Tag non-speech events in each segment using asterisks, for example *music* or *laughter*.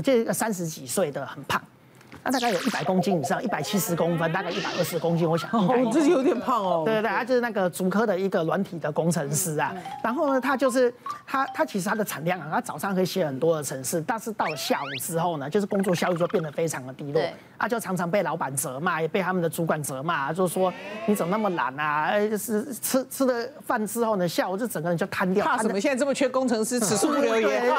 我记得一个三十几岁的很胖。他大概有一百公斤以上，一百七十公分，大概一百二十公斤，我想。哦，自己有点胖哦。对对对，他就是那个竹科的一个软体的工程师啊。然后呢，他就是他他其实他的产量啊，他早上可以写很多的程式，但是到了下午之后呢，就是工作效率就变得非常的低落。他就常常被老板责骂，也被他们的主管责骂，就说你怎么那么懒啊？哎，就是吃吃了饭之后呢，下午就整个人就瘫掉。怕什么？现在这么缺工程师，此处不留爷。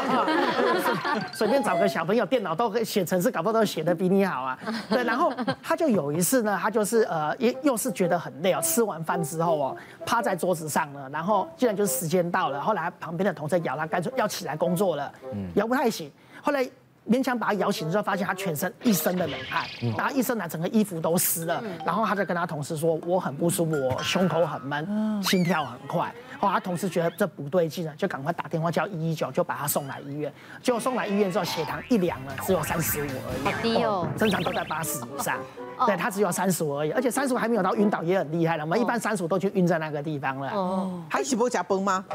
随便找个小朋友，电脑都可以写程式，搞不好都写的比你好啊。对，然后他就有一次呢，他就是呃，也又是觉得很累哦，吃完饭之后哦，趴在桌子上呢，然后既然就是时间到了，后来旁边的同事咬他，干脆要起来工作了，嗯摇不太醒，后来。勉强把他摇醒之后，发现他全身一身的冷汗，然后一身呢，整个衣服都湿了。然后他就跟他同事说：“我很不舒服，我胸口很闷，心跳很快。”后来他同事觉得这不对劲了，就赶快打电话叫一一九，就把他送来医院。结果送来医院之后，血糖一量呢，只有三十五而已，好低哦，正常都在八十以上。对，他只有三十五而已，而且三十五还没有到晕倒，也很厉害了。我们一般三十五都去晕在那个地方了。哦，还起波加崩吗？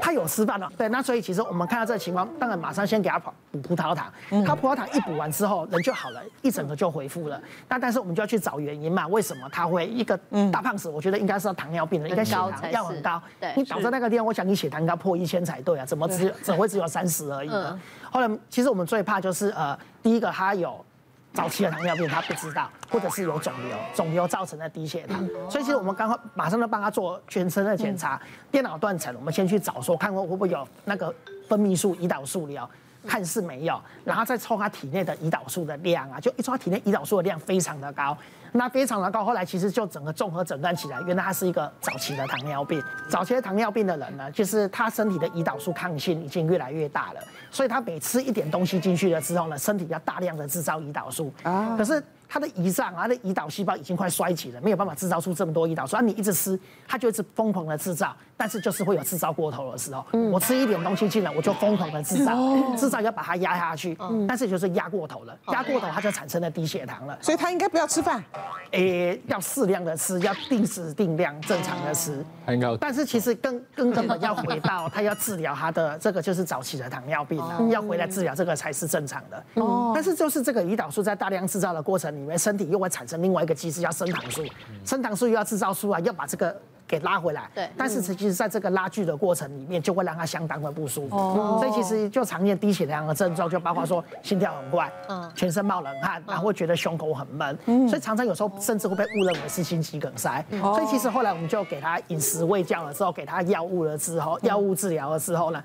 他有吃饭了，对，那所以其实我们看到这个情况，当然马上先给他补补葡萄糖，他葡萄糖一补完之后，人就好了，一整个就恢复了。那但是我们就要去找原因嘛，为什么他会一个大胖子？我觉得应该是要糖尿病的，应该血糖要很高。对，你倒在那个地方，我想你血糖应该破一千才对啊，怎么只 *laughs* 怎么会只有三十而已呢？后来其实我们最怕就是呃，第一个他有。早期的糖尿病他不知道，或者是有肿瘤，肿瘤造成的低血糖，所以其实我们刚刚马上就帮他做全身的检查，电脑断层，我们先去找说看会不会有那个分泌素、胰岛素瘤。看似没有，然后再抽他体内的胰岛素的量啊，就一抽他体内胰岛素的量非常的高，那非常的高，后来其实就整个综合诊断起来，原来他是一个早期的糖尿病。早期的糖尿病的人呢，就是他身体的胰岛素抗性已经越来越大了，所以他每吃一点东西进去了之后呢，身体要大量的制造胰岛素啊，可是。他的胰脏啊，他的胰岛细胞已经快衰竭了，没有办法制造出这么多胰岛素。啊，你一直吃，他就一直疯狂的制造，但是就是会有制造过头的时候。我吃一点东西进来，我就疯狂的制造，制造要把它压下去，但是就是压过头了，压过头它就产生了低血糖了。所以他应该不要吃饭，诶，要适量的吃，要定时定量正常的吃。但是其实更更根本要回到他要治疗他的这个就是早期的糖尿病了，要回来治疗这个才是正常的。哦，但是就是这个胰岛素在大量制造的过程里面，身体又会产生另外一个机制，叫升糖素。升糖素又要制造出来，要把这个给拉回来。对。但是其实在这个拉锯的过程里面，就会让他相当的不舒服。哦。所以其实就常见低血糖的症状，就包括说心跳很快，嗯，全身冒冷汗，然后会觉得胸口很闷。嗯。所以常常有时候甚至会被误认为是心肌梗塞。哦。所以其实后来我们就给他饮食喂教了之后，给他药物了之后，药物治疗了之后呢，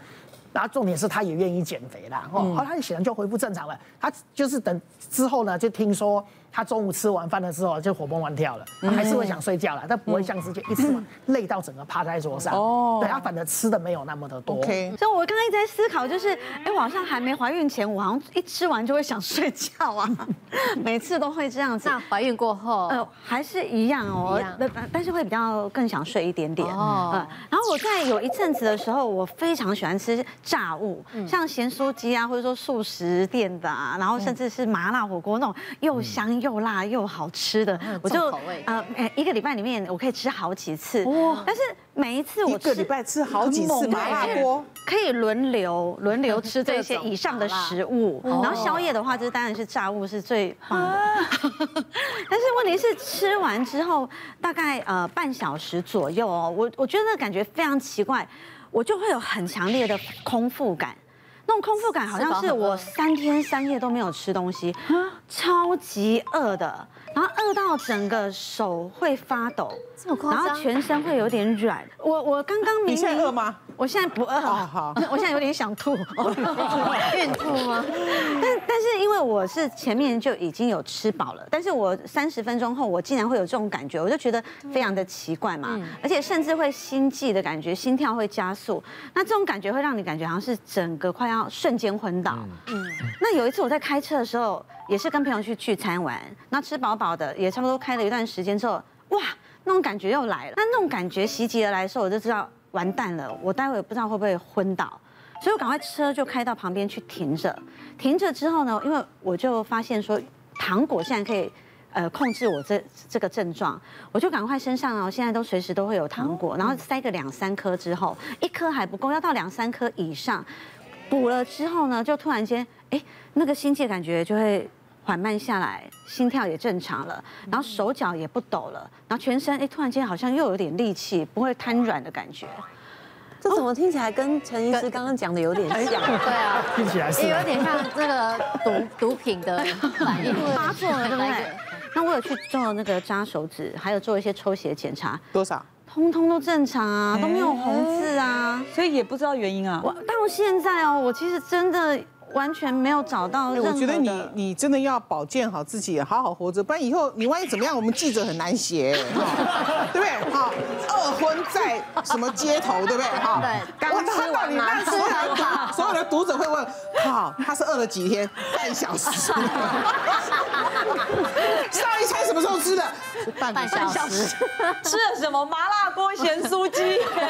然后重点是他也愿意减肥啦。哦。后来他血糖就恢复正常了。他就是等之后呢，就听说。他中午吃完饭的时候就活蹦乱跳了，他还是会想睡觉了，但不会像之前一直累到整个趴在桌上。哦，对，他反正吃的没有那么的多。OK，所以我刚刚一直在思考，就是哎，我好像还没怀孕前，我好像一吃完就会想睡觉啊，*laughs* 每次都会这样子。那怀孕过后，呃，还是一样哦，但但是会比较更想睡一点点。哦，然后我在有一阵子的时候，我非常喜欢吃炸物，像咸酥鸡啊，或者说素食店的啊，然后甚至是麻辣火锅那种又香又辣又好吃的，我就呃，一个礼拜里面我可以吃好几次。哇！但是每一次我一个礼拜吃好几次麻辣锅，可以轮流轮流吃这些以上的食物。然后宵夜的话，就是当然是炸物是最棒的。*laughs* 但是问题是吃完之后大概呃半小时左右哦，我我觉得那感觉非常奇怪，我就会有很强烈的空腹感。那种空腹感好像是我三天三夜都没有吃东西，超级饿的，然后饿到整个手会发抖，然后全身会有点软。我我刚刚明明，你现在饿吗？我现在不饿，好，*laughs* 我现在有点想吐，*laughs* 孕吐吗？*laughs* 但但是因为我是前面就已经有吃饱了，但是我三十分钟后我竟然会有这种感觉，我就觉得非常的奇怪嘛，而且甚至会心悸的感觉，心跳会加速，那这种感觉会让你感觉好像是整个快要瞬间昏倒。嗯，那有一次我在开车的时候，也是跟朋友去聚餐玩，那吃饱饱的，也差不多开了一段时间之后，哇，那种感觉又来了，那那种感觉袭击而来的时候，我就知道。完蛋了，我待会不知道会不会昏倒，所以我赶快车就开到旁边去停着。停着之后呢，因为我就发现说糖果现在可以呃控制我这这个症状，我就赶快身上哦现在都随时都会有糖果，然后塞个两三颗之后，一颗还不够，要到两三颗以上，补了之后呢，就突然间。哎，那个心悸感觉就会缓慢下来，心跳也正常了，然后手脚也不抖了，然后全身哎突然间好像又有点力气，不会瘫软的感觉。这怎么听起来跟陈医师刚刚讲的有点像？对啊，*laughs* 听起来是也有点像这个毒 *laughs* 毒品的反应 *laughs* 发作了，对不对？那我有去做那个扎手指，还有做一些抽血检查，多少？通通都正常啊，都没有红字啊，所以也不知道原因啊。我到现在哦，我其实真的。完全没有找到任何。我觉得你你真的要保健好自己，好好活着，不然以后你万一怎么样，我们记者很难写，对不对？哈，二婚在什么街头，对不对？哈，对，刚吃完嘛，所有的读所有的读者会问，好，他是饿了几天？半小时。半小时。*laughs* 吃了什么？麻辣锅、咸酥鸡。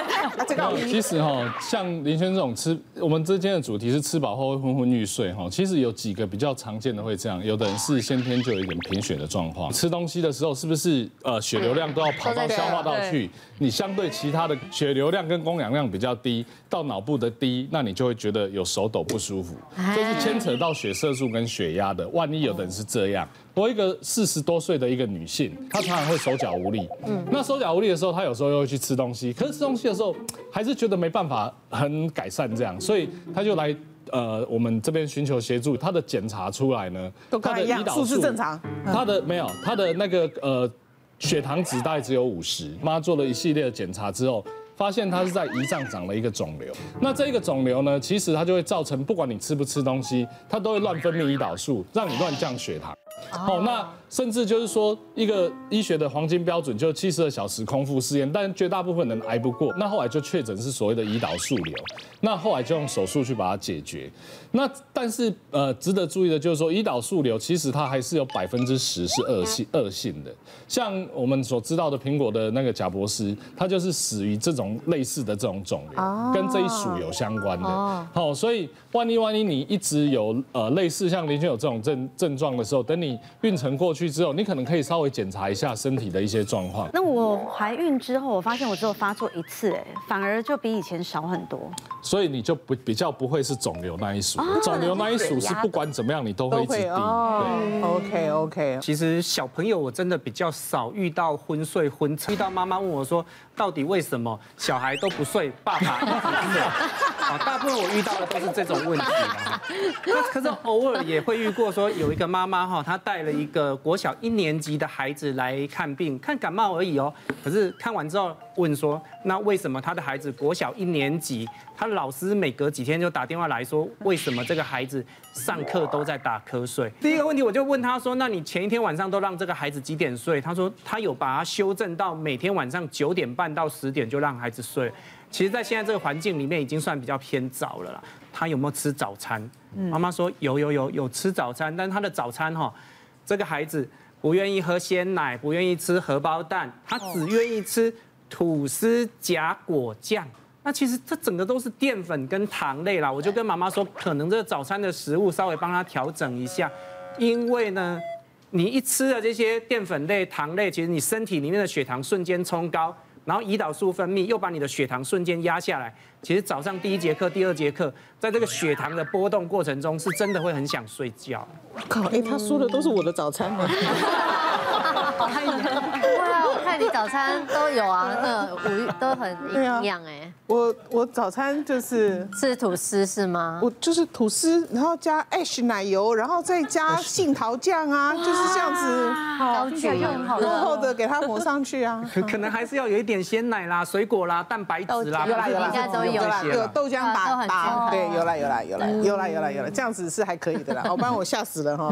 *laughs* 这个其实哈，像林轩这种吃，我们之间的主题是吃饱后会昏昏欲睡哈。其实有几个比较常见的会这样，有的人是先天就有一点贫血的状况，吃东西的时候是不是呃血流量都要跑到消化道去？你相对其他的血流量跟供氧量比较低，到脑部的低，那你就会觉得有手抖不舒服，这是牵扯到血色素跟血压的。万一有的人是这样。我一个四十多岁的一个女性，她常常会手脚无力。嗯，那手脚无力的时候，她有时候又会去吃东西，可是吃东西的时候，还是觉得没办法很改善这样，所以她就来呃我们这边寻求协助。她的检查出来呢，她的胰岛素是正常，她的没有，她的那个呃血糖值大概只有五十。妈做了一系列的检查之后，发现她是在胰脏长了一个肿瘤。那这个肿瘤呢，其实它就会造成，不管你吃不吃东西，它都会乱分泌胰岛素，让你乱降血糖。好，那甚至就是说，一个医学的黄金标准就是七十二小时空腹试验，但绝大部分人挨不过，那后来就确诊是所谓的胰岛素瘤，那后来就用手术去把它解决。那但是呃，值得注意的就是说，胰岛素瘤其实它还是有百分之十是恶性恶性的，像我们所知道的苹果的那个贾博士，他就是死于这种类似的这种肿瘤，跟这一属有相关的。好，所以万一万一你一直有呃类似像林轩有这种症症状的时候，等你孕程过去之后，你可能可以稍微检查一下身体的一些状况。那我怀孕之后，我发现我只有发作一次，哎，反而就比以前少很多。所以你就不比较不会是肿瘤那一属，肿瘤那一属是不管怎么样你都会一直低。对，OK OK。其实小朋友我真的比较少遇到昏睡昏沉，遇到妈妈问我说，到底为什么小孩都不睡，爸爸 *laughs* 一直睡？啊，大部分我遇到的都是这种问题。那可是偶尔也会遇过说，有一个妈妈哈，她带了一个国小一年级的孩子来看病，看感冒而已哦。可是看完之后问说，那为什么他的孩子国小一年级，他老师每隔几天就打电话来说，为什么这个孩子上课都在打瞌睡？第一个问题我就问他说，那你前一天晚上都让这个孩子几点睡？他说他有把他修正到每天晚上九点半到十点就让孩子睡。其实，在现在这个环境里面，已经算比较偏早了啦。他有没有吃早餐？妈妈说有有有有吃早餐，但他的早餐哈，这个孩子不愿意喝鲜奶，不愿意吃荷包蛋，他只愿意吃吐司夹果酱。那其实这整个都是淀粉跟糖类啦。我就跟妈妈说，可能这个早餐的食物稍微帮他调整一下，因为呢，你一吃了这些淀粉类、糖类，其实你身体里面的血糖瞬间冲高。然后胰岛素分泌又把你的血糖瞬间压下来，其实早上第一节课、第二节课，在这个血糖的波动过程中，是真的会很想睡觉。靠，哎，他说的都是我的早餐吗？*laughs* *laughs* *laughs* 你早餐都有啊，*laughs* 那个五都很营养哎。我我早餐就是吃吐司是吗？我就是吐司，然后加 H 奶油，然后再加杏桃酱啊，就是这样子，好卷，厚厚的给它抹上去啊。*laughs* 可能还是要有一点鲜奶啦、水果啦、蛋白质啦，有啦有啦，应该都有有豆浆打打，对，有啦有啦有啦有啦有啦有啦，这样子是还可以的啦。好不然我吓死了哈。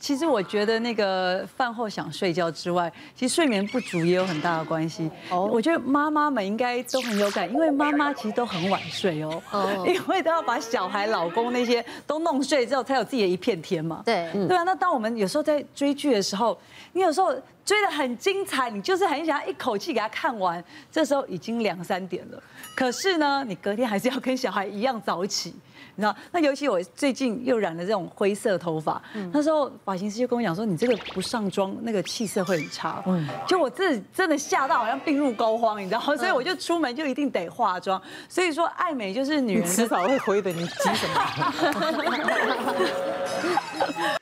其实我觉得那个饭后想睡觉之外，其实睡眠不足也有很大的关系。哦，我觉得妈妈们应该都很有感，因为妈妈其实都很晚睡哦。哦。*laughs* 因为都要把小孩、老公那些都弄睡之后，才有自己的一片天嘛。对。对啊，那当我们有时候在追剧的时候，你有时候追得很精彩，你就是很想要一口气给他看完，这时候已经两三点了。可是呢，你隔天还是要跟小孩一样早起。你知道？那尤其我最近又染了这种灰色头发，那时候发型师就跟我讲说，你这个不上妆，那个气色会很差。嗯，就我自己真的吓到，好像病入膏肓，你知道？所以我就出门就一定得化妆。所以说，爱美就是女人迟早会灰的，你急什么？*laughs*